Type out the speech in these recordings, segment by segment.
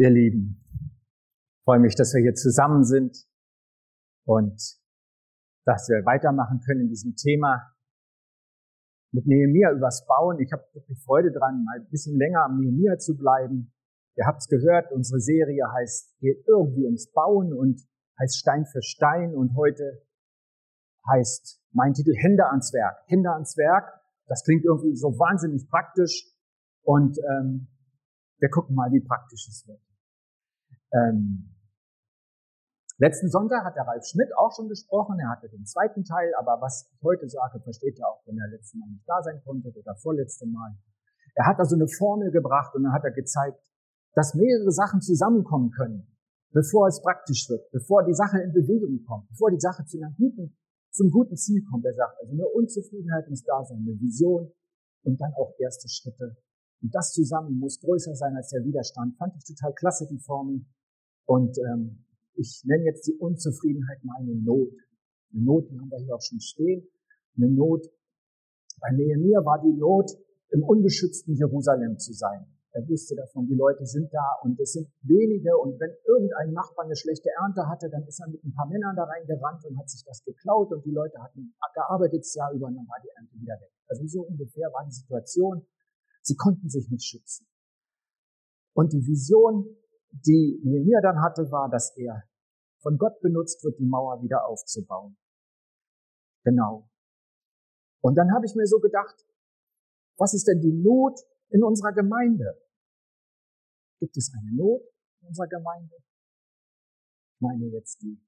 Ihr Lieben, ich freue mich, dass wir hier zusammen sind und dass wir weitermachen können in diesem Thema mit Nehemiah übers Bauen. Ich habe wirklich Freude dran, mal ein bisschen länger am Nehemiah zu bleiben. Ihr habt es gehört, unsere Serie heißt, geht irgendwie ums Bauen und heißt Stein für Stein und heute heißt mein Titel Hände ans Werk. Hände ans Werk, das klingt irgendwie so wahnsinnig praktisch und ähm, wir gucken mal, wie praktisch es wird. Ähm, letzten Sonntag hat der Ralf Schmidt auch schon gesprochen. Er hatte den zweiten Teil, aber was ich heute sage, versteht ihr auch, wenn er letztes Mal nicht da sein konnte oder vorletzte Mal. Er hat also eine Formel gebracht und dann hat er gezeigt, dass mehrere Sachen zusammenkommen können, bevor es praktisch wird, bevor die Sache in Bewegung kommt, bevor die Sache zu einer guten, zum guten Ziel kommt. Er sagt, also eine Unzufriedenheit muss da sein, eine Vision und dann auch erste Schritte. Und das zusammen muss größer sein als der Widerstand. Fand ich total klasse, die Formel. Und ähm, ich nenne jetzt die Unzufriedenheit mal eine Not. Eine Not, die haben wir hier auch schon stehen. Eine Not. Bei Nehemiah war die Not, im unbeschützten Jerusalem zu sein. Er wusste davon, die Leute sind da und es sind wenige und wenn irgendein Nachbar eine schlechte Ernte hatte, dann ist er mit ein paar Männern da reingerannt und hat sich das geklaut und die Leute hatten gearbeitet das Jahr über und dann war die Ernte wieder weg. Also so ungefähr war die Situation. Sie konnten sich nicht schützen. Und die Vision die Nehemiah dann hatte, war, dass er von Gott benutzt wird, die Mauer wieder aufzubauen. Genau. Und dann habe ich mir so gedacht, was ist denn die Not in unserer Gemeinde? Gibt es eine Not in unserer Gemeinde? Ich meine jetzt die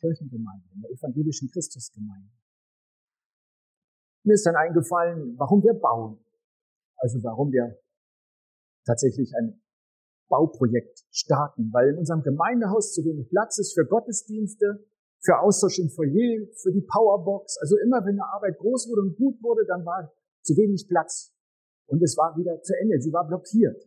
Kirchengemeinde, in der evangelischen Christusgemeinde. Mir ist dann eingefallen, warum wir bauen. Also warum wir tatsächlich ein Bauprojekt starten, weil in unserem Gemeindehaus zu wenig Platz ist für Gottesdienste, für Austausch im Foyer, für die Powerbox. Also immer wenn eine Arbeit groß wurde und gut wurde, dann war zu wenig Platz. Und es war wieder zu Ende, sie war blockiert.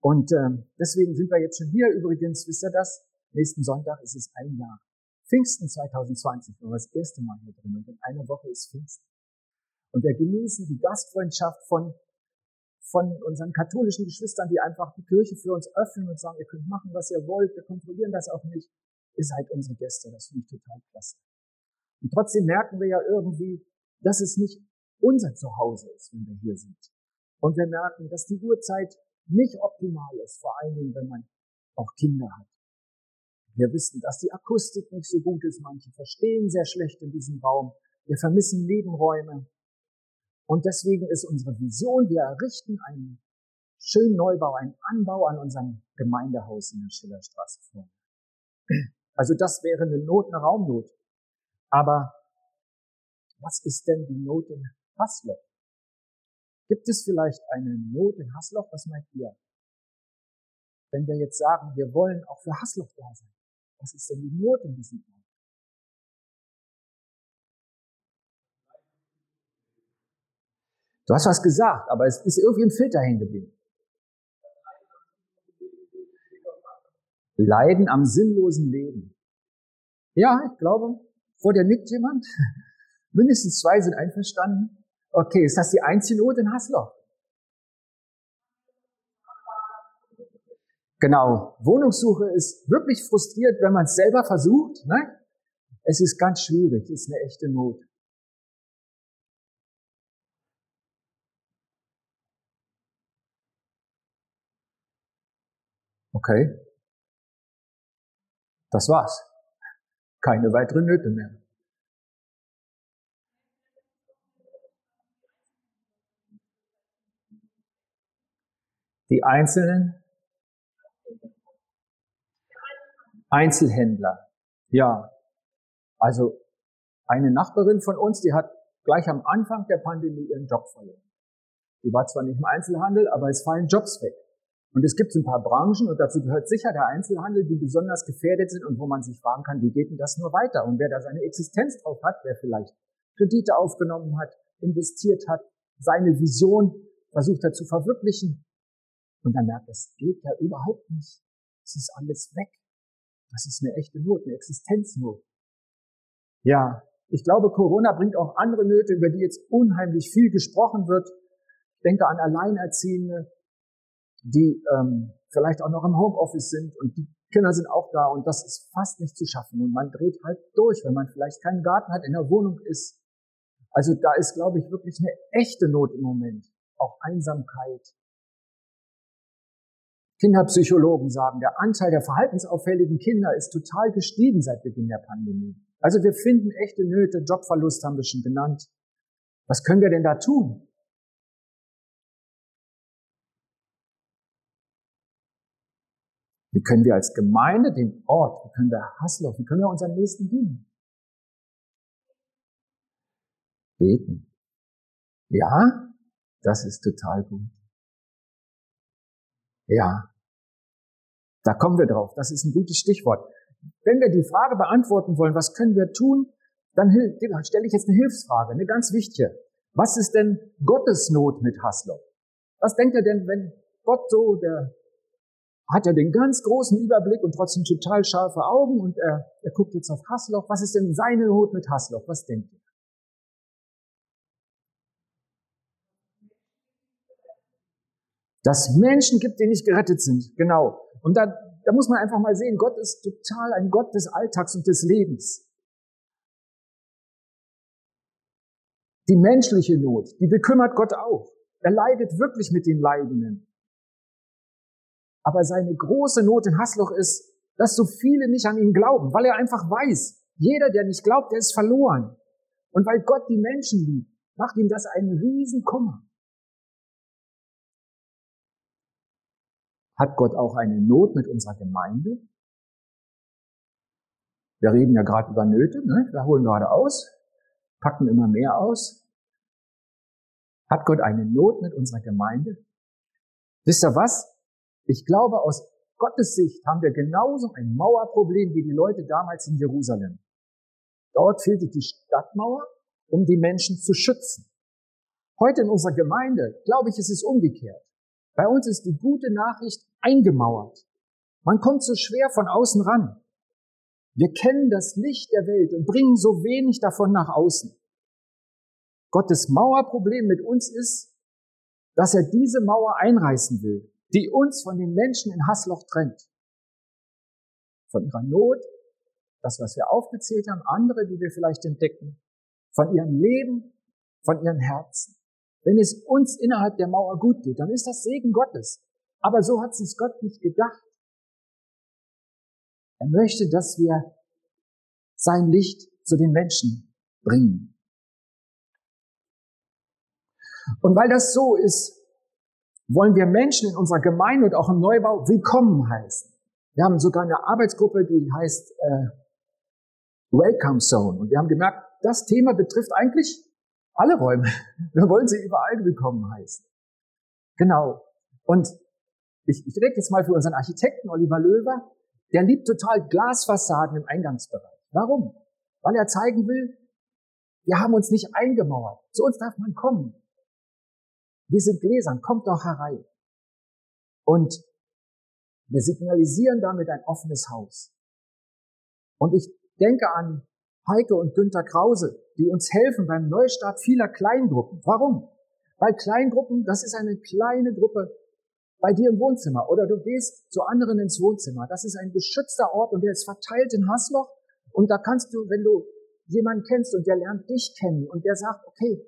Und äh, deswegen sind wir jetzt schon hier. Übrigens, wisst ihr das? Nächsten Sonntag ist es ein Jahr. Pfingsten 2020 war das erste Mal hier drin und in einer Woche ist Pfingsten. Und wir genießen die Gastfreundschaft von von unseren katholischen Geschwistern, die einfach die Kirche für uns öffnen und sagen, ihr könnt machen, was ihr wollt, wir kontrollieren das auch nicht. Ihr seid unsere Gäste, das finde ich total klasse. Und trotzdem merken wir ja irgendwie, dass es nicht unser Zuhause ist, wenn wir hier sind. Und wir merken, dass die Uhrzeit nicht optimal ist, vor allen Dingen, wenn man auch Kinder hat. Wir wissen, dass die Akustik nicht so gut ist. Manche verstehen sehr schlecht in diesem Raum. Wir vermissen Nebenräume. Und deswegen ist unsere Vision, wir errichten einen schönen Neubau, einen Anbau an unserem Gemeindehaus in der Schillerstraße vor. Also das wäre eine Not, eine Raumnot. Aber was ist denn die Not in Hasloch? Gibt es vielleicht eine Not in Hasloch? Was meint ihr? Wenn wir jetzt sagen, wir wollen auch für Hasloch da sein. Was ist denn die Not in diesem Ort? Du hast was gesagt, aber es ist irgendwie im Filter hängen geblieben. Leiden am sinnlosen Leben. Ja, ich glaube, vor dir nickt jemand. Mindestens zwei sind einverstanden. Okay, ist das die einzige Not in Hasloch? Genau. Wohnungssuche ist wirklich frustriert, wenn man es selber versucht. Ne? Es ist ganz schwierig, ist eine echte Not. Okay. Das war's. Keine weiteren Nöte mehr. Die Einzelnen, Einzelhändler. Ja, also eine Nachbarin von uns, die hat gleich am Anfang der Pandemie ihren Job verloren. Die war zwar nicht im Einzelhandel, aber es fallen Jobs weg. Und es gibt ein paar Branchen, und dazu gehört sicher der Einzelhandel, die besonders gefährdet sind und wo man sich fragen kann, wie geht denn das nur weiter? Und wer da seine Existenz drauf hat, wer vielleicht Kredite aufgenommen hat, investiert hat, seine Vision versucht hat zu verwirklichen, und dann merkt, das geht ja überhaupt nicht. Es ist alles weg. Das ist eine echte Not, eine Existenznot. Ja, ich glaube, Corona bringt auch andere Nöte, über die jetzt unheimlich viel gesprochen wird. Ich denke an Alleinerziehende, die ähm, vielleicht auch noch im Homeoffice sind und die Kinder sind auch da und das ist fast nicht zu schaffen und man dreht halt durch, wenn man vielleicht keinen Garten hat, in der Wohnung ist. Also da ist, glaube ich, wirklich eine echte Not im Moment. Auch Einsamkeit. Kinderpsychologen sagen, der Anteil der verhaltensauffälligen Kinder ist total gestiegen seit Beginn der Pandemie. Also wir finden echte Nöte, Jobverlust haben wir schon genannt. Was können wir denn da tun? Wie können wir als Gemeinde den Ort, wie können wir Hasselhoff, wie können wir unseren Nächsten dienen? Beten. Ja, das ist total gut. Ja, da kommen wir drauf. Das ist ein gutes Stichwort. Wenn wir die Frage beantworten wollen, was können wir tun, dann stelle ich jetzt eine Hilfsfrage, eine ganz wichtige. Was ist denn Gottes Not mit Haslow? Was denkt er denn, wenn Gott so der hat er den ganz großen Überblick und trotzdem total scharfe Augen und er, er guckt jetzt auf Hasloch. Was ist denn seine Not mit Hasloch? Was denkt ihr? Dass Menschen gibt, die nicht gerettet sind. Genau. Und da, da muss man einfach mal sehen, Gott ist total ein Gott des Alltags und des Lebens. Die menschliche Not, die bekümmert Gott auch. Er leidet wirklich mit den Leidenden. Aber seine große Not in Hasloch ist, dass so viele nicht an ihn glauben, weil er einfach weiß, jeder, der nicht glaubt, der ist verloren. Und weil Gott die Menschen liebt, macht ihm das einen riesen Kummer. Hat Gott auch eine Not mit unserer Gemeinde? Wir reden ja gerade über Nöte, ne? wir holen gerade aus, packen immer mehr aus. Hat Gott eine Not mit unserer Gemeinde? Wisst ihr was? Ich glaube, aus Gottes Sicht haben wir genauso ein Mauerproblem wie die Leute damals in Jerusalem. Dort fehlte die Stadtmauer, um die Menschen zu schützen. Heute in unserer Gemeinde, glaube ich, ist es umgekehrt. Bei uns ist die gute Nachricht eingemauert. Man kommt so schwer von außen ran. Wir kennen das Licht der Welt und bringen so wenig davon nach außen. Gottes Mauerproblem mit uns ist, dass er diese Mauer einreißen will die uns von den Menschen in Hassloch trennt. Von ihrer Not, das, was wir aufgezählt haben, andere, die wir vielleicht entdecken, von ihrem Leben, von ihren Herzen. Wenn es uns innerhalb der Mauer gut geht, dann ist das Segen Gottes. Aber so hat sich Gott nicht gedacht. Er möchte, dass wir sein Licht zu den Menschen bringen. Und weil das so ist, wollen wir Menschen in unserer Gemeinde und auch im Neubau willkommen heißen. Wir haben sogar eine Arbeitsgruppe, die heißt äh, Welcome Zone. Und wir haben gemerkt, das Thema betrifft eigentlich alle Räume. Wir wollen sie überall willkommen heißen. Genau. Und ich, ich rede jetzt mal für unseren Architekten Oliver Löwer. Der liebt total Glasfassaden im Eingangsbereich. Warum? Weil er zeigen will, wir haben uns nicht eingemauert. Zu uns darf man kommen. Wir sind gläsern, kommt doch herein. Und wir signalisieren damit ein offenes Haus. Und ich denke an Heike und Günther Krause, die uns helfen beim Neustart vieler Kleingruppen. Warum? Weil Kleingruppen, das ist eine kleine Gruppe bei dir im Wohnzimmer oder du gehst zu anderen ins Wohnzimmer. Das ist ein geschützter Ort und der ist verteilt in Hasloch und da kannst du, wenn du jemanden kennst und der lernt dich kennen und der sagt, okay,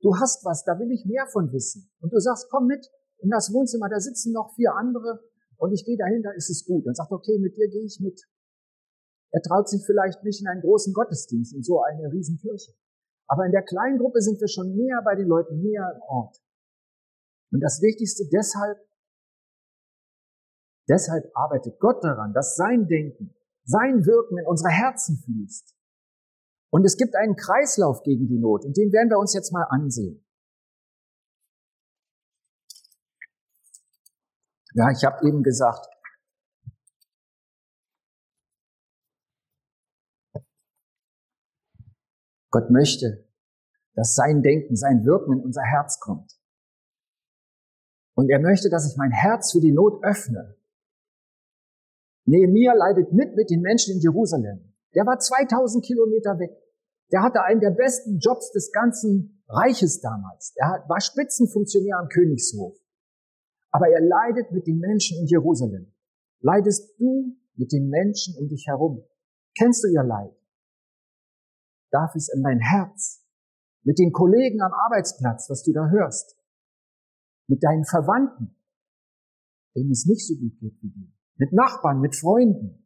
du hast was, da will ich mehr von wissen. Und du sagst, komm mit in das Wohnzimmer, da sitzen noch vier andere und ich gehe dahin, da ist es gut. Und sagt, okay, mit dir gehe ich mit. Er traut sich vielleicht nicht in einen großen Gottesdienst, in so eine Riesenkirche. Aber in der kleinen Gruppe sind wir schon näher bei den Leuten, näher im Ort. Und das Wichtigste deshalb, deshalb arbeitet Gott daran, dass sein Denken, sein Wirken in unsere Herzen fließt. Und es gibt einen Kreislauf gegen die Not und den werden wir uns jetzt mal ansehen. Ja, ich habe eben gesagt, Gott möchte, dass sein Denken, sein Wirken in unser Herz kommt. Und er möchte, dass ich mein Herz für die Not öffne. Nehemiah leidet mit mit den Menschen in Jerusalem. Der war 2000 Kilometer weg. Der hatte einen der besten Jobs des ganzen Reiches damals. Er war Spitzenfunktionär am Königshof. Aber er leidet mit den Menschen in Jerusalem. Leidest du mit den Menschen um dich herum? Kennst du ihr Leid? Darf es in dein Herz? Mit den Kollegen am Arbeitsplatz, was du da hörst? Mit deinen Verwandten, denen es nicht so gut geht wie dir? Mit Nachbarn, mit Freunden?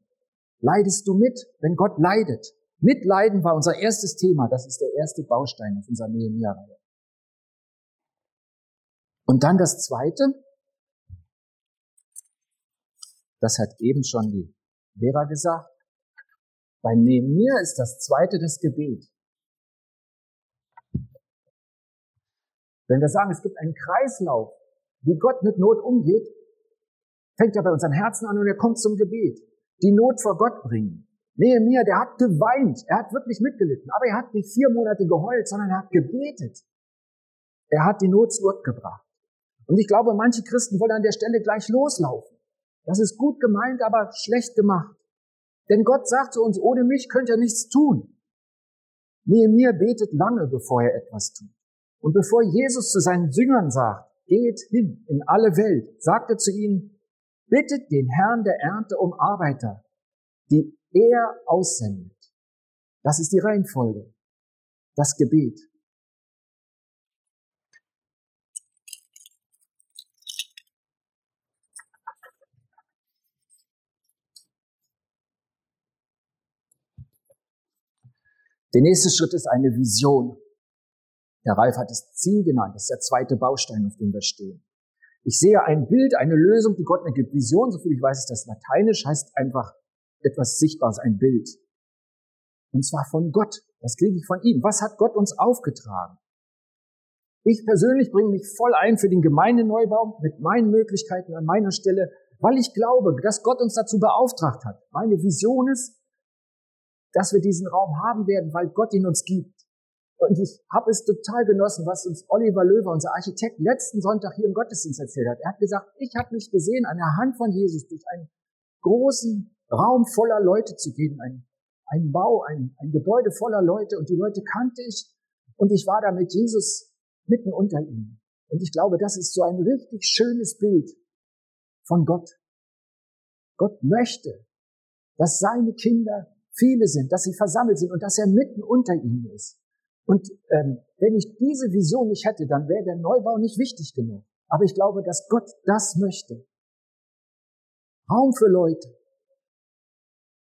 Leidest du mit, wenn Gott leidet? Mitleiden war unser erstes Thema. Das ist der erste Baustein auf unserer Nehemiah-Reihe. Und dann das zweite. Das hat eben schon die Vera gesagt. Bei Nehemiah ist das zweite das Gebet. Wenn wir sagen, es gibt einen Kreislauf, wie Gott mit Not umgeht, fängt er bei unseren Herzen an und er kommt zum Gebet. Die Not vor Gott bringen. Nehemiah, der hat geweint, er hat wirklich mitgelitten, aber er hat nicht vier Monate geheult, sondern er hat gebetet. Er hat die Not zu Gott gebracht. Und ich glaube, manche Christen wollen an der Stelle gleich loslaufen. Das ist gut gemeint, aber schlecht gemacht. Denn Gott sagt zu uns, ohne mich könnt ihr nichts tun. Nehemiah betet lange, bevor er etwas tut. Und bevor Jesus zu seinen Jüngern sagt, geht hin in alle Welt, sagt er zu ihnen, bittet den Herrn der Ernte um Arbeiter, die er aussendet. Das ist die Reihenfolge. Das Gebet. Der nächste Schritt ist eine Vision. Der Ralf hat es Ziel genannt. Das ist der zweite Baustein, auf dem wir stehen. Ich sehe ein Bild, eine Lösung, die Gott mir gibt. Vision, so viel ich weiß, ist das Lateinisch, heißt einfach etwas Sichtbares, ein Bild. Und zwar von Gott. Das kriege ich von ihm. Was hat Gott uns aufgetragen? Ich persönlich bringe mich voll ein für den Gemeindeneubau mit meinen Möglichkeiten an meiner Stelle, weil ich glaube, dass Gott uns dazu beauftragt hat. Meine Vision ist, dass wir diesen Raum haben werden, weil Gott ihn uns gibt. Und ich habe es total genossen, was uns Oliver Löwer, unser Architekt, letzten Sonntag hier im Gottesdienst erzählt hat. Er hat gesagt, ich habe mich gesehen an der Hand von Jesus durch einen großen Raum voller Leute zu gehen, ein, ein Bau, ein, ein Gebäude voller Leute und die Leute kannte ich und ich war da mit Jesus mitten unter ihnen. Und ich glaube, das ist so ein richtig schönes Bild von Gott. Gott möchte, dass seine Kinder viele sind, dass sie versammelt sind und dass er mitten unter ihnen ist. Und ähm, wenn ich diese Vision nicht hätte, dann wäre der Neubau nicht wichtig genug. Aber ich glaube, dass Gott das möchte. Raum für Leute,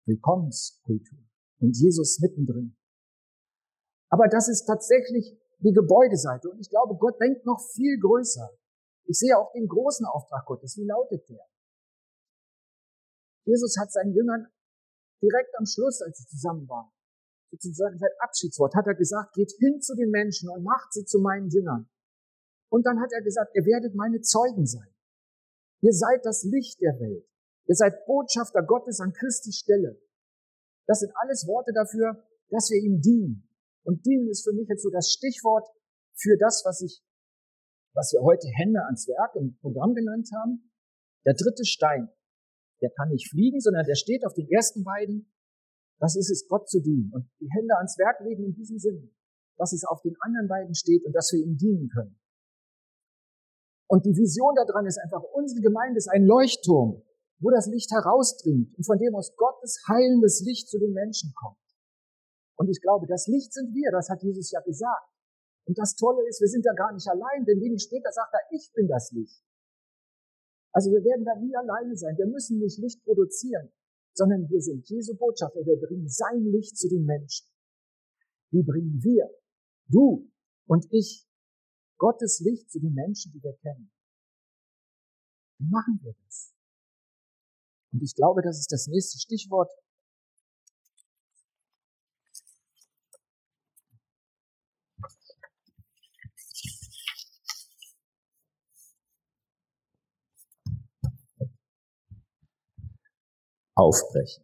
Willkommenskultur und Jesus mittendrin. Aber das ist tatsächlich die Gebäudeseite und ich glaube, Gott denkt noch viel größer. Ich sehe auch den großen Auftrag Gottes. Wie lautet der? Jesus hat seinen Jüngern direkt am Schluss, als sie zusammen waren, sozusagen sein Abschiedswort, hat er gesagt, geht hin zu den Menschen und macht sie zu meinen Jüngern. Und dann hat er gesagt, ihr werdet meine Zeugen sein. Ihr seid das Licht der Welt. Ihr seid Botschafter Gottes an Christi Stelle. Das sind alles Worte dafür, dass wir ihm dienen. Und dienen ist für mich jetzt so das Stichwort für das, was ich, was wir heute Hände ans Werk im Programm genannt haben. Der dritte Stein, der kann nicht fliegen, sondern der steht auf den ersten beiden. Das ist es, Gott zu dienen. Und die Hände ans Werk legen in diesem Sinne, dass es auf den anderen beiden steht und dass wir ihm dienen können. Und die Vision daran ist einfach, unsere Gemeinde ist ein Leuchtturm wo das Licht herausdringt und von dem aus Gottes heilendes Licht zu den Menschen kommt. Und ich glaube, das Licht sind wir, das hat Jesus ja gesagt. Und das Tolle ist, wir sind da gar nicht allein, denn wenig später sagt er, ich bin das Licht. Also wir werden da nie alleine sein. Wir müssen nicht Licht produzieren, sondern wir sind Jesu Botschafter. Wir bringen sein Licht zu den Menschen. Wie bringen wir, du und ich, Gottes Licht zu den Menschen, die wir kennen? Wie machen wir das? Und ich glaube, das ist das nächste Stichwort. Aufbrechen.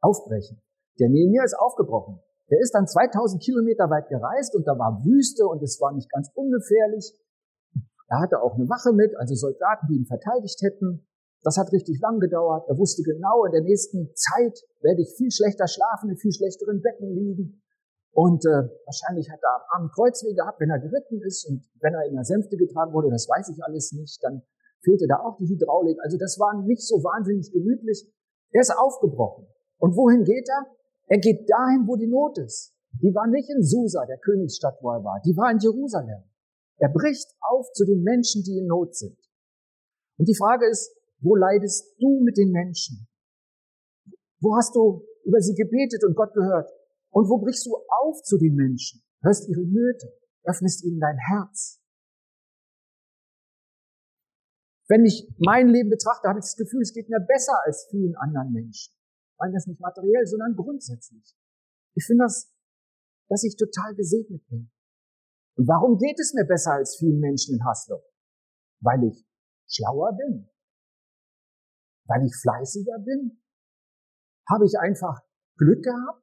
Aufbrechen. Der Nehemiah ist aufgebrochen. Der ist dann 2000 Kilometer weit gereist und da war Wüste und es war nicht ganz ungefährlich. Er hatte auch eine Wache mit, also Soldaten, die ihn verteidigt hätten. Das hat richtig lang gedauert. Er wusste genau, in der nächsten Zeit werde ich viel schlechter schlafen, in viel schlechteren Betten liegen. Und äh, wahrscheinlich hat er am Arm Kreuzweh gehabt, wenn er geritten ist und wenn er in der Sänfte getragen wurde, das weiß ich alles nicht, dann fehlte da auch die Hydraulik. Also das war nicht so wahnsinnig gemütlich. Er ist aufgebrochen. Und wohin geht er? Er geht dahin, wo die Not ist. Die war nicht in Susa, der Königsstadt, wo er war. Die war in Jerusalem. Er bricht auf zu den Menschen, die in Not sind. Und die Frage ist, wo leidest du mit den Menschen? Wo hast du über sie gebetet und Gott gehört? Und wo brichst du auf zu den Menschen? Hörst ihre Nöte, öffnest ihnen dein Herz. Wenn ich mein Leben betrachte, habe ich das Gefühl, es geht mir besser als vielen anderen Menschen. Ich meine das nicht materiell, sondern grundsätzlich. Ich finde das, dass ich total gesegnet bin. Und warum geht es mir besser als vielen Menschen in Haslo? Weil ich schlauer bin. Weil ich fleißiger bin. Habe ich einfach Glück gehabt?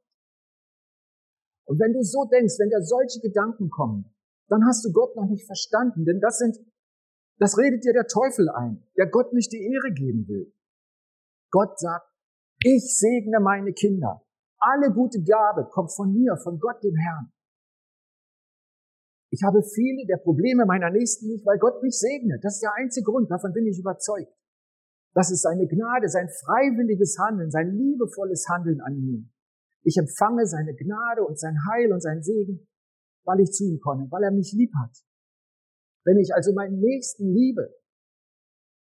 Und wenn du so denkst, wenn dir solche Gedanken kommen, dann hast du Gott noch nicht verstanden, denn das sind, das redet dir der Teufel ein, der Gott nicht die Ehre geben will. Gott sagt, ich segne meine Kinder. Alle gute Gabe kommt von mir, von Gott dem Herrn. Ich habe viele der Probleme meiner Nächsten nicht, weil Gott mich segnet. Das ist der einzige Grund, davon bin ich überzeugt. Das ist seine Gnade, sein freiwilliges Handeln, sein liebevolles Handeln an mir. Ich empfange seine Gnade und sein Heil und sein Segen, weil ich zu ihm komme, weil er mich lieb hat. Wenn ich also meinen Nächsten liebe,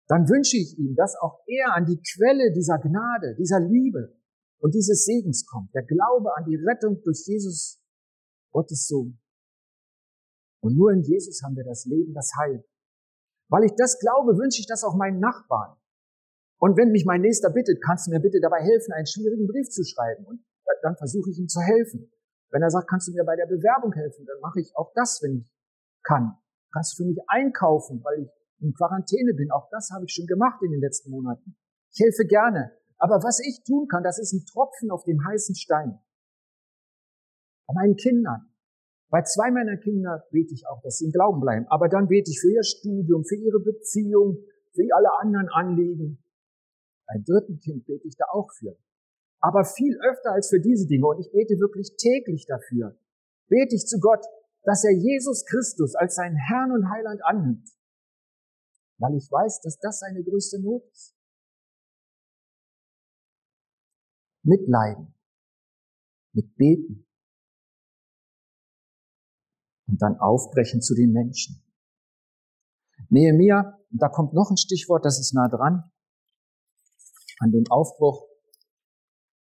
dann wünsche ich ihm, dass auch er an die Quelle dieser Gnade, dieser Liebe und dieses Segens kommt. Der Glaube an die Rettung durch Jesus, Gottes Sohn. Und nur in Jesus haben wir das Leben, das Heil. Weil ich das glaube, wünsche ich das auch meinen Nachbarn. Und wenn mich mein Nächster bittet, kannst du mir bitte dabei helfen, einen schwierigen Brief zu schreiben. Und dann versuche ich ihm zu helfen. Wenn er sagt, kannst du mir bei der Bewerbung helfen, dann mache ich auch das, wenn ich kann. Kannst für mich einkaufen, weil ich in Quarantäne bin. Auch das habe ich schon gemacht in den letzten Monaten. Ich helfe gerne. Aber was ich tun kann, das ist ein Tropfen auf dem heißen Stein. Bei meinen Kindern. Bei zwei meiner Kinder bete ich auch, dass sie im Glauben bleiben. Aber dann bete ich für ihr Studium, für ihre Beziehung, für alle anderen Anliegen. Beim dritten Kind bete ich da auch für aber viel öfter als für diese Dinge. Und ich bete wirklich täglich dafür. Bete ich zu Gott, dass er Jesus Christus als seinen Herrn und Heiland annimmt, weil ich weiß, dass das seine größte Not ist. Mitleiden, mit Beten und dann aufbrechen zu den Menschen. Nehemiah, und da kommt noch ein Stichwort, das ist nah dran, an dem Aufbruch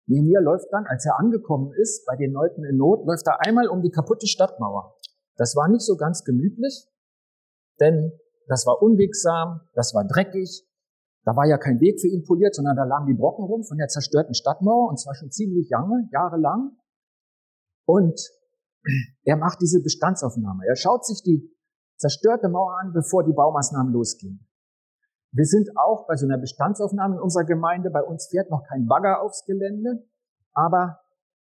Nehemiah läuft dann, als er angekommen ist, bei den Leuten in Not, läuft er einmal um die kaputte Stadtmauer. Das war nicht so ganz gemütlich, denn das war unwegsam, das war dreckig, da war ja kein Weg für ihn poliert, sondern da lagen die Brocken rum von der zerstörten Stadtmauer, und zwar schon ziemlich lange, jahrelang. Und er macht diese Bestandsaufnahme. Er schaut sich die zerstörte Mauer an, bevor die Baumaßnahmen losgehen. Wir sind auch bei so einer Bestandsaufnahme in unserer Gemeinde. Bei uns fährt noch kein Bagger aufs Gelände, aber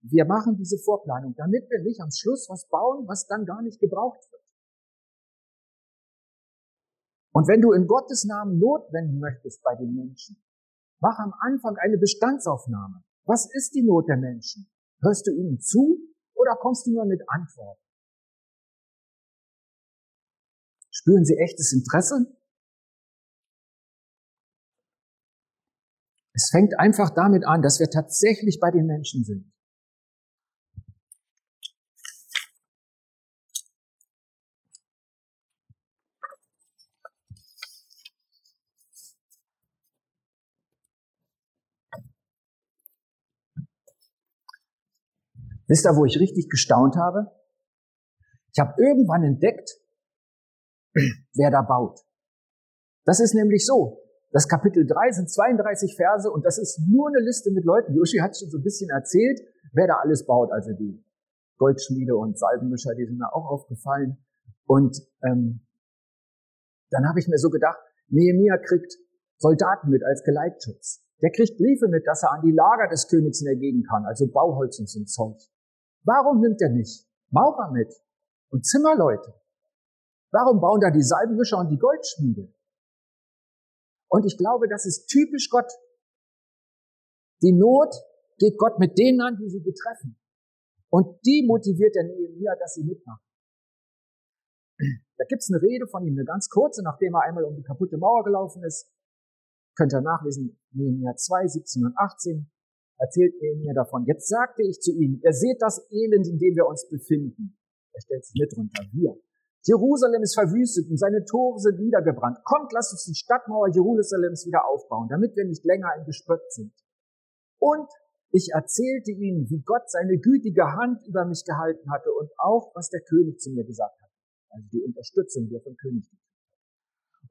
wir machen diese Vorplanung, damit wir nicht am Schluss was bauen, was dann gar nicht gebraucht wird. Und wenn du in Gottes Namen Not wenden möchtest bei den Menschen, mach am Anfang eine Bestandsaufnahme. Was ist die Not der Menschen? Hörst du ihnen zu oder kommst du nur mit Antworten? Spüren sie echtes Interesse Es fängt einfach damit an, dass wir tatsächlich bei den Menschen sind. Wisst ihr, wo ich richtig gestaunt habe? Ich habe irgendwann entdeckt, wer da baut. Das ist nämlich so. Das Kapitel 3 sind 32 Verse und das ist nur eine Liste mit Leuten. Yoshi hat schon so ein bisschen erzählt, wer da alles baut. Also die Goldschmiede und Salbenmischer, die sind mir auch aufgefallen. Und ähm, dann habe ich mir so gedacht, Nehemiah kriegt Soldaten mit als Geleitschutz. Der kriegt Briefe mit, dass er an die Lager des Königs in der Gegend kann, also Bauholz und so Zeug. Warum nimmt er nicht Maurer mit und Zimmerleute? Warum bauen da die Salbenwischer und die Goldschmiede? Und ich glaube, das ist typisch Gott. Die Not geht Gott mit denen an, die sie betreffen. Und die motiviert der Nehemiah, dass sie mitmachen. Da gibt's eine Rede von ihm, eine ganz kurze, nachdem er einmal um die kaputte Mauer gelaufen ist. Könnt ihr nachlesen, Nehemiah 2, 17 und 18 erzählt Nehemiah davon. Jetzt sagte ich zu ihnen, ihr seht das Elend, in dem wir uns befinden. Er stellt sich mit runter, wir. Jerusalem ist verwüstet und seine Tore sind niedergebrannt. Kommt, lasst uns die Stadtmauer Jerusalems wieder aufbauen, damit wir nicht länger ein Gespött sind. Und ich erzählte ihnen, wie Gott seine gütige Hand über mich gehalten hatte und auch, was der König zu mir gesagt hat. Also die Unterstützung, die er vom König gekriegt.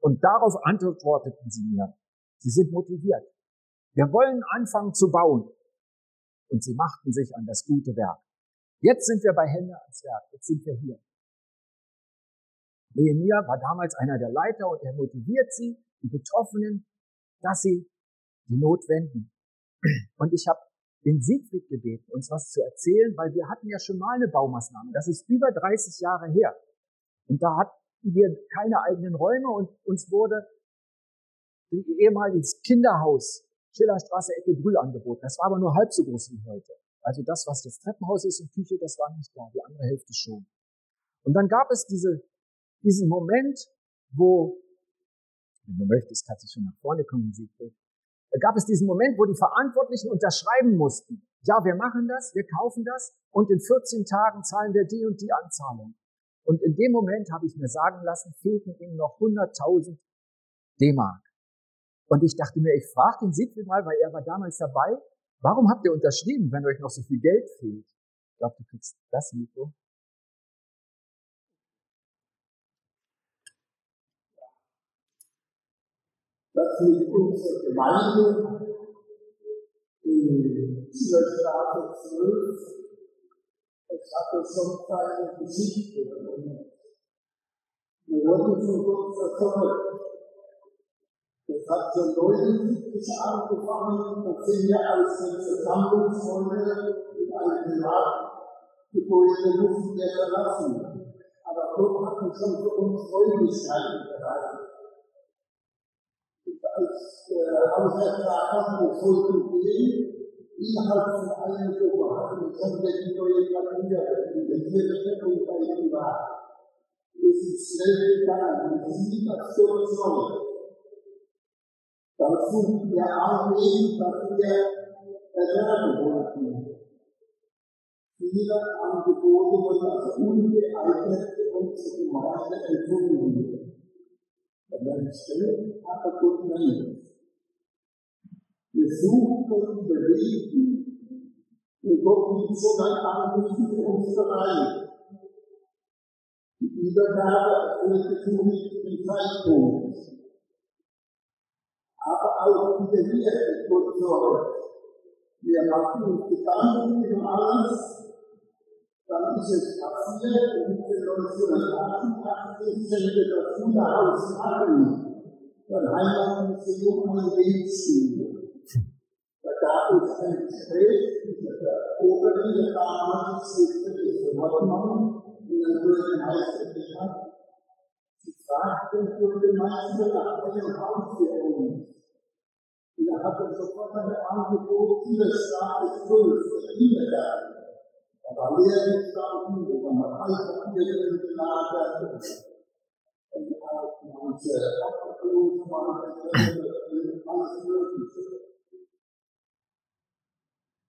Und darauf antworteten sie mir. Sie sind motiviert. Wir wollen anfangen zu bauen. Und sie machten sich an das gute Werk. Jetzt sind wir bei Hände ans Werk. Jetzt sind wir hier. Nehemiah war damals einer der Leiter und er motiviert sie, die Betroffenen, dass sie die Not wenden. Und ich habe den Siegfried gebeten, uns was zu erzählen, weil wir hatten ja schon mal eine Baumaßnahme. Das ist über 30 Jahre her. Und da hatten wir keine eigenen Räume und uns wurde ehemaliges Kinderhaus Schillerstraße Ecke Brühl angeboten. Das war aber nur halb so groß wie heute. Also das, was das Treppenhaus ist und Küche, das war nicht da, die andere Hälfte schon. Und dann gab es diese, diesen Moment, wo, wenn du möchtest, kannst du schon nach vorne kommen, Siegfried, da gab es diesen Moment, wo die Verantwortlichen unterschreiben mussten. Ja, wir machen das, wir kaufen das und in 14 Tagen zahlen wir die und die Anzahlung. Und in dem Moment habe ich mir sagen lassen, fehlten ihnen noch 100.000 D-Mark. Und ich dachte mir, ich frage den Siegfried mal, weil er war damals dabei, warum habt ihr unterschrieben, wenn euch noch so viel Geld fehlt? Ich glaube, du kriegst das Mikro. dass mit unserer Gemeinde in Schillerstraße 12, es hatte schon seine Geschichte. wir wurden von Gott versorgt. Hat schon 79 angefangen, da sind wir aus der Versammlungsräume in ein Privatgebäude mussten wir verlassen. Aber Gott hat uns schon für uns Räumlichkeiten bereitet als äh, Hausvertrag wir sollten gehen, innerhalb von einer Woche hatten wir schon die neue Papiere in der Kirche und bei Privat. Es ist schnell gegangen, und sie das so soll. Dann suchen wir Anliegen, dass wir erwerben wollten. Viele Angebote wurden als ungeeignet für unsere Gemeinde empfunden. An der Stelle aber Gott nicht. Wir suchen Gott überlegen und Gott nimmt so ein Anliegen für uns bereit. Die Übergabe erfolgte zum richtigen Zeitpunkt. Aber auch wieder hier Gott sorgt. Wir machen uns Gedanken über alles, dann ist es passiert, und wir 1988 sind wir das Wunderhaus Hagen, beim Heimatmuseum an Wegschule. Da gab es ein Gespräch mit der Oberin damals, Schriftliche Wortmann, in der Grünen Meisterstadt. Sie fragte den Bürgermeister nach einem Haus für uns. Und er hatte sofort ein Angebot, hier Straße 12, der Kindergarten. Aber Lehren standen, wo man Altpapiere gelagert und manche Abgeklungen alles Mögliche.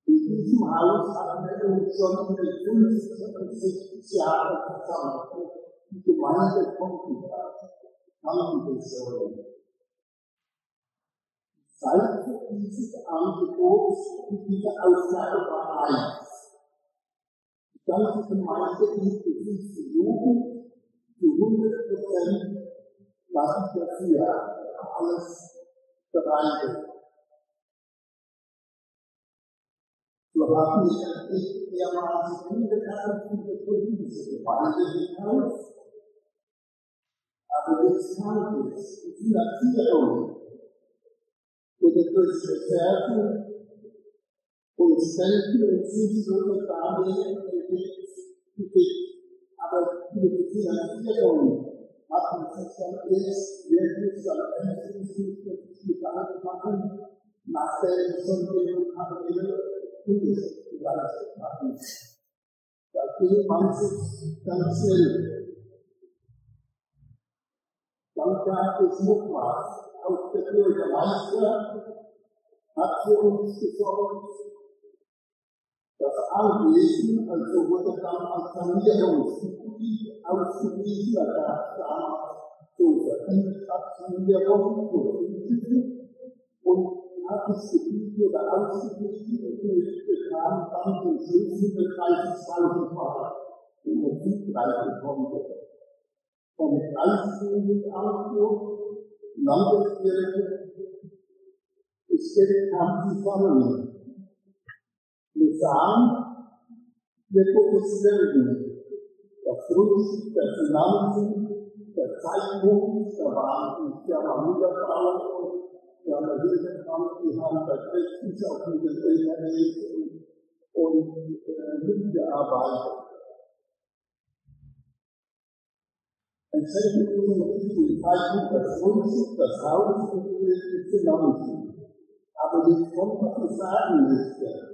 In diesem Haus hatten wir uns schon mit 50 und 60 Jahren versammelt. Die Gemeinde Kontenberg kannten Seit dieses Angebot diese Aussage war eins ganze Gemeinde inklusive Jugend zu 100 Prozent was ich dafür alles bereitet. So haben wir nicht mehrmals unbekannt für diese Gemeinde gekauft, aber jetzt kam es, die Finanzierung oder durch Reserven und Spenden und Zinslose Darlehen gekriegt. Aber die Finanzierung hat man sich dann erst wirklich am Ende Gedanken machen, nachdem schon genug Kanäle Gutes geleistet haben. ging manches ganz schnell. Dann gab es noch was. Bürgermeister hat für uns gesorgt. Das Anwesen, also wurde dann als Sanierungsgebiet ausgewiesen, da gab es damals so Verdienstsanierung, so und hat das Gebiet wieder ausgeglichen und bekam dann zum Schluss 30.000 Mark in der Südreise konnte. Vom Kreisjugendamt, Landeskirche, es kam zusammen. Wir sahen, wir Gottes Wirken, das Grundstück der Finanzen, der Zeitpunkt, da waren die Mutterbau und wir haben eine Hilfekraft, die haben bei Christus auf LKWs und, und äh, mitgearbeitet. Entsprechend unserem richtigen Zeitpunkt das Grundstück, das Haus und die Finanzen. Aber jetzt kommt, was ich sagen möchte.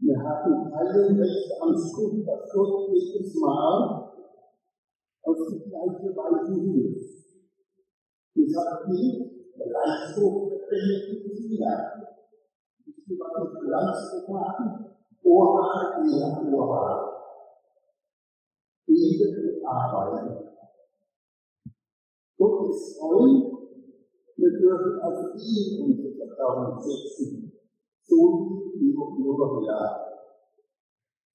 Wir hatten keinen Rechtsanspruch, dass Gott jedes Mal auf die gleiche Weise hilft. Ich habe nicht Leistung China. Ich will mal mit Bilanz machen. Oha, ja, Oha. Beten und arbeiten. Gott ist treu. Wir dürfen auf ihn unser Vertrauen setzen. So wie Jehovah.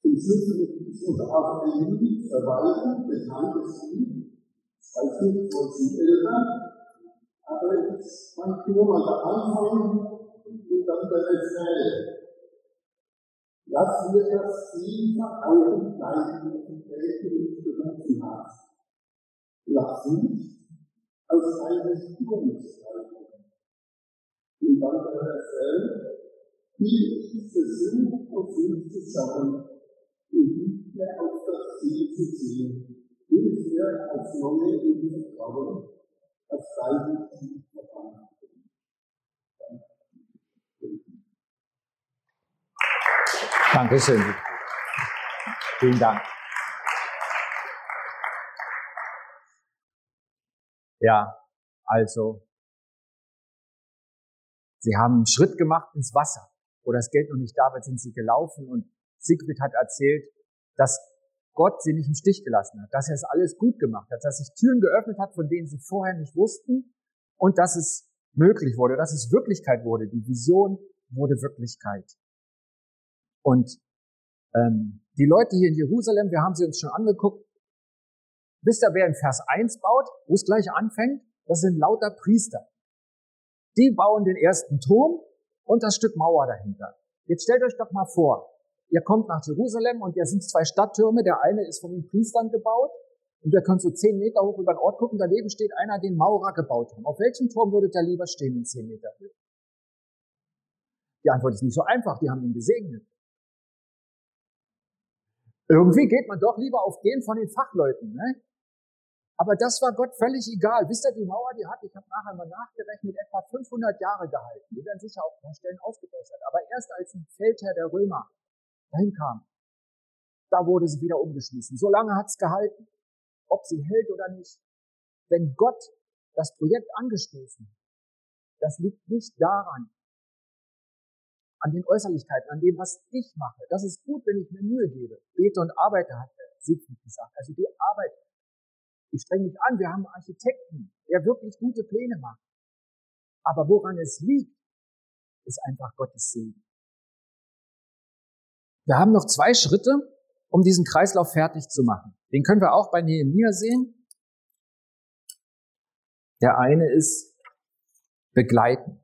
Zum Schluss möchte ich uns auf ein Lied verweisen, bekanntes Lied. Nicht, wo es Eltern aber es man nur mal der Anfang und dann der Refrain. Lass mir das Ziel vor Augen bleiben, welche mich berufen hat. Lass mich aus einer Stimmung steigen. Und dann der Refrain, wie ich versuche, auf mich zu und nicht mehr auf das Ziel zu ziehen. Hilf mir als neue im Vertrauen das Freiwillige verbannt. Dankeschön. Vielen Dank. Ja, also, Sie haben einen Schritt gemacht ins Wasser, wo das Geld noch nicht da war, sind Sie gelaufen und Siegfried hat erzählt, dass Gott sie nicht im Stich gelassen hat, dass er es alles gut gemacht hat, dass sich Türen geöffnet hat, von denen sie vorher nicht wussten und dass es möglich wurde, dass es Wirklichkeit wurde. Die Vision wurde Wirklichkeit. Und ähm, die Leute hier in Jerusalem, wir haben sie uns schon angeguckt, wisst ihr, wer in Vers 1 baut, wo es gleich anfängt? Das sind lauter Priester. Die bauen den ersten Turm und das Stück Mauer dahinter. Jetzt stellt euch doch mal vor, Ihr kommt nach Jerusalem und da sind zwei Stadttürme. Der eine ist von den Priestern gebaut und ihr könnt so zehn Meter hoch über den Ort gucken. Daneben steht einer, den Maurer gebaut haben. Auf welchem Turm würdet ihr lieber stehen in zehn Meter? Die Antwort ist nicht so einfach. Die haben ihn gesegnet. Irgendwie geht man doch lieber auf den von den Fachleuten. Ne? Aber das war Gott völlig egal. Wisst ihr, die Mauer, die hat, ich habe nachher mal nachgerechnet, etwa 500 Jahre gehalten. Die werden sicher auch an Stellen ausgebessert. Aber erst als ein Feldherr der Römer dahin kam. Da wurde sie wieder umgeschmissen. So lange hat's gehalten, ob sie hält oder nicht. Wenn Gott das Projekt angestoßen, das liegt nicht daran, an den Äußerlichkeiten, an dem, was ich mache. Das ist gut, wenn ich mir Mühe gebe. Bete und arbeite, hat Siegfried gesagt. Also die Arbeit. Ich streng mich an. Wir haben einen Architekten, der wirklich gute Pläne macht. Aber woran es liegt, ist einfach Gottes Segen. Wir haben noch zwei Schritte, um diesen Kreislauf fertig zu machen. Den können wir auch bei Nehemiah sehen. Der eine ist begleiten.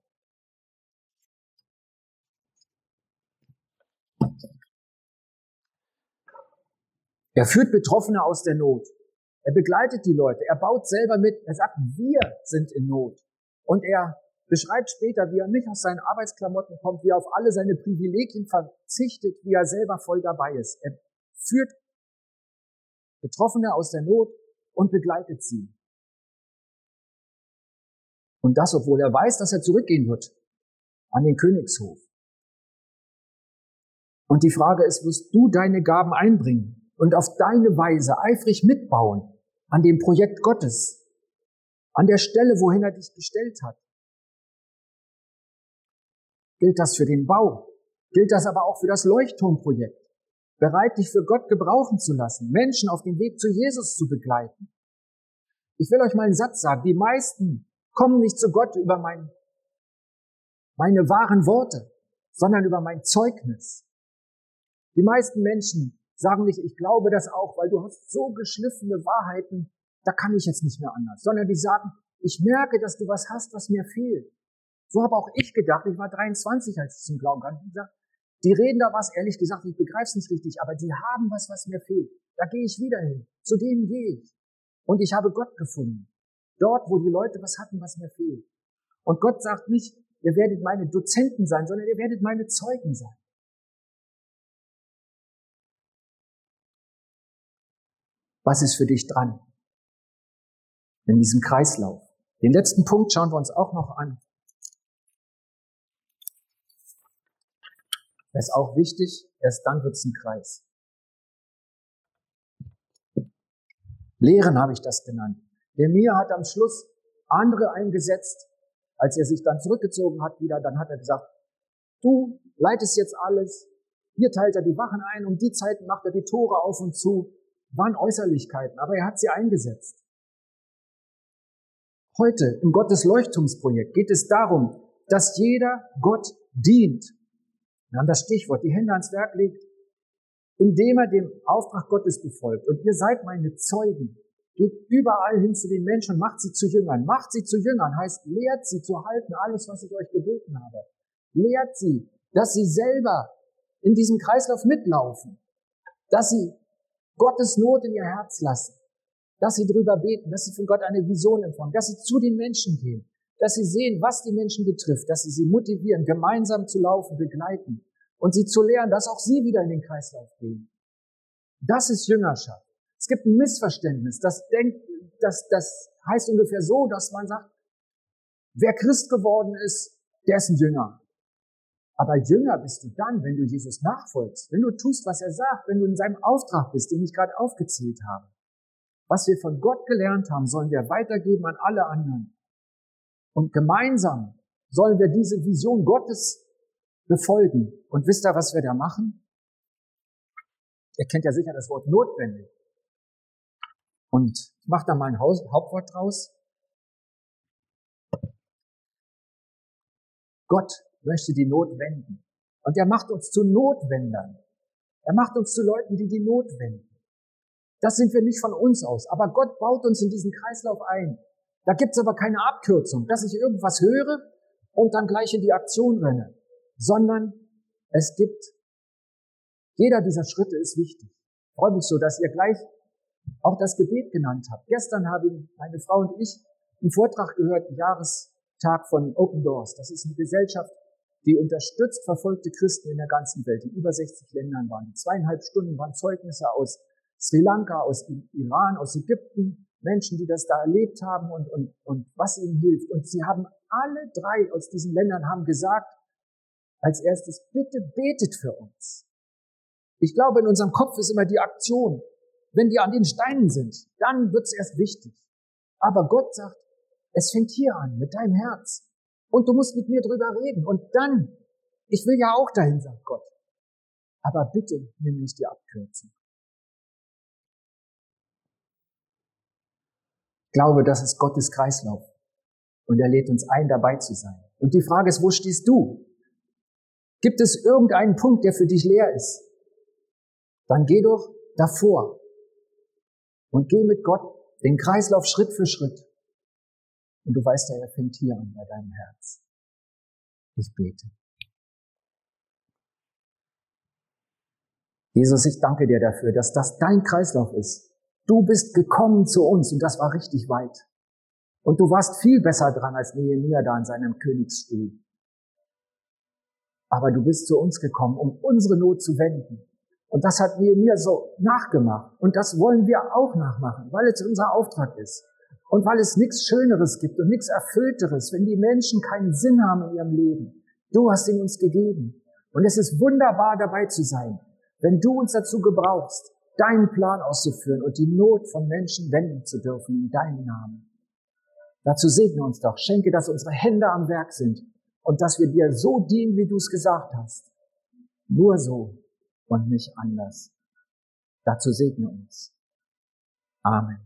Er führt Betroffene aus der Not. Er begleitet die Leute. Er baut selber mit. Er sagt, wir sind in Not. Und er beschreibt später, wie er nicht aus seinen Arbeitsklamotten kommt, wie er auf alle seine Privilegien verzichtet, wie er selber voll dabei ist. Er führt Betroffene aus der Not und begleitet sie. Und das, obwohl er weiß, dass er zurückgehen wird an den Königshof. Und die Frage ist, wirst du deine Gaben einbringen? und auf deine Weise eifrig mitbauen an dem Projekt Gottes, an der Stelle, wohin er dich gestellt hat. Gilt das für den Bau? Gilt das aber auch für das Leuchtturmprojekt? Bereit, dich für Gott gebrauchen zu lassen, Menschen auf dem Weg zu Jesus zu begleiten. Ich will euch mal einen Satz sagen. Die meisten kommen nicht zu Gott über mein, meine wahren Worte, sondern über mein Zeugnis. Die meisten Menschen sagen nicht, ich glaube das auch, weil du hast so geschliffene Wahrheiten, da kann ich jetzt nicht mehr anders, sondern die sagen, ich merke, dass du was hast, was mir fehlt. So habe auch ich gedacht, ich war 23, als ich zum Glauben kam. Die reden da was, ehrlich gesagt, ich begreife es nicht richtig, aber die haben was, was mir fehlt. Da gehe ich wieder hin. Zu denen gehe ich. Und ich habe Gott gefunden. Dort, wo die Leute was hatten, was mir fehlt. Und Gott sagt nicht, ihr werdet meine Dozenten sein, sondern ihr werdet meine Zeugen sein. Was ist für dich dran? In diesem Kreislauf. Den letzten Punkt schauen wir uns auch noch an. Das ist auch wichtig, erst dann wird es ein Kreis. Lehren habe ich das genannt. Der Mir hat am Schluss andere eingesetzt, als er sich dann zurückgezogen hat wieder, dann hat er gesagt, du leitest jetzt alles, hier teilt er die Wachen ein, um die Zeit macht er die Tore auf und zu, waren Äußerlichkeiten, aber er hat sie eingesetzt. Heute im Gottes Leuchtturmsprojekt geht es darum, dass jeder Gott dient. Wir haben das Stichwort, die Hände ans Werk legt, indem er dem Auftrag Gottes befolgt. Und ihr seid meine Zeugen. Geht überall hin zu den Menschen und macht sie zu Jüngern. Macht sie zu Jüngern heißt, lehrt sie zu halten, alles, was ich euch geboten habe. Lehrt sie, dass sie selber in diesem Kreislauf mitlaufen. Dass sie Gottes Not in ihr Herz lassen. Dass sie drüber beten, dass sie von Gott eine Vision empfangen, dass sie zu den Menschen gehen, dass sie sehen, was die Menschen betrifft, dass sie sie motivieren, gemeinsam zu laufen, begleiten und sie zu lehren, dass auch sie wieder in den Kreislauf gehen. Das ist Jüngerschaft. Es gibt ein Missverständnis. Das denkt, das, das heißt ungefähr so, dass man sagt, wer Christ geworden ist, der ist ein Jünger. Aber Jünger bist du dann, wenn du Jesus nachfolgst, wenn du tust, was er sagt, wenn du in seinem Auftrag bist, den ich gerade aufgezählt habe. Was wir von Gott gelernt haben, sollen wir weitergeben an alle anderen. Und gemeinsam sollen wir diese Vision Gottes befolgen. Und wisst ihr, was wir da machen? Ihr kennt ja sicher das Wort notwendig. Und ich mache da mal ein Hauptwort draus. Gott möchte die Not wenden. Und er macht uns zu Notwendern. Er macht uns zu Leuten, die die Not wenden. Das sind wir nicht von uns aus. Aber Gott baut uns in diesen Kreislauf ein. Da gibt's aber keine Abkürzung, dass ich irgendwas höre und dann gleich in die Aktion renne. Sondern es gibt, jeder dieser Schritte ist wichtig. Ich freue mich so, dass ihr gleich auch das Gebet genannt habt. Gestern haben meine Frau und ich einen Vortrag gehört, einen Jahrestag von Open Doors. Das ist eine Gesellschaft, die unterstützt verfolgte Christen in der ganzen Welt. In über 60 Ländern waren die. Zweieinhalb Stunden waren Zeugnisse aus Sri Lanka, aus Iran, aus Ägypten, Menschen, die das da erlebt haben und, und, und was ihnen hilft. Und sie haben alle drei aus diesen Ländern haben gesagt, als erstes, bitte betet für uns. Ich glaube, in unserem Kopf ist immer die Aktion. Wenn die an den Steinen sind, dann wird's erst wichtig. Aber Gott sagt, es fängt hier an, mit deinem Herz. Und du musst mit mir drüber reden. Und dann, ich will ja auch dahin, sagt Gott. Aber bitte nimm nicht die Abkürzung. Glaube, das ist Gottes Kreislauf. Und er lädt uns ein, dabei zu sein. Und die Frage ist, wo stehst du? Gibt es irgendeinen Punkt, der für dich leer ist? Dann geh doch davor und geh mit Gott den Kreislauf Schritt für Schritt. Und du weißt ja, er fängt hier an bei deinem Herz. Ich bete. Jesus, ich danke dir dafür, dass das dein Kreislauf ist. Du bist gekommen zu uns und das war richtig weit. Und du warst viel besser dran als Nehemiah da in seinem Königsstuhl. Aber du bist zu uns gekommen, um unsere Not zu wenden. Und das hat Nehemiah so nachgemacht. Und das wollen wir auch nachmachen, weil es unser Auftrag ist. Und weil es nichts Schöneres gibt und nichts Erfüllteres, wenn die Menschen keinen Sinn haben in ihrem Leben. Du hast ihn uns gegeben. Und es ist wunderbar dabei zu sein, wenn du uns dazu gebrauchst, deinen Plan auszuführen und die Not von Menschen wenden zu dürfen in deinem Namen. Dazu segne uns doch, schenke, dass unsere Hände am Werk sind und dass wir dir so dienen, wie du es gesagt hast. Nur so und nicht anders. Dazu segne uns. Amen.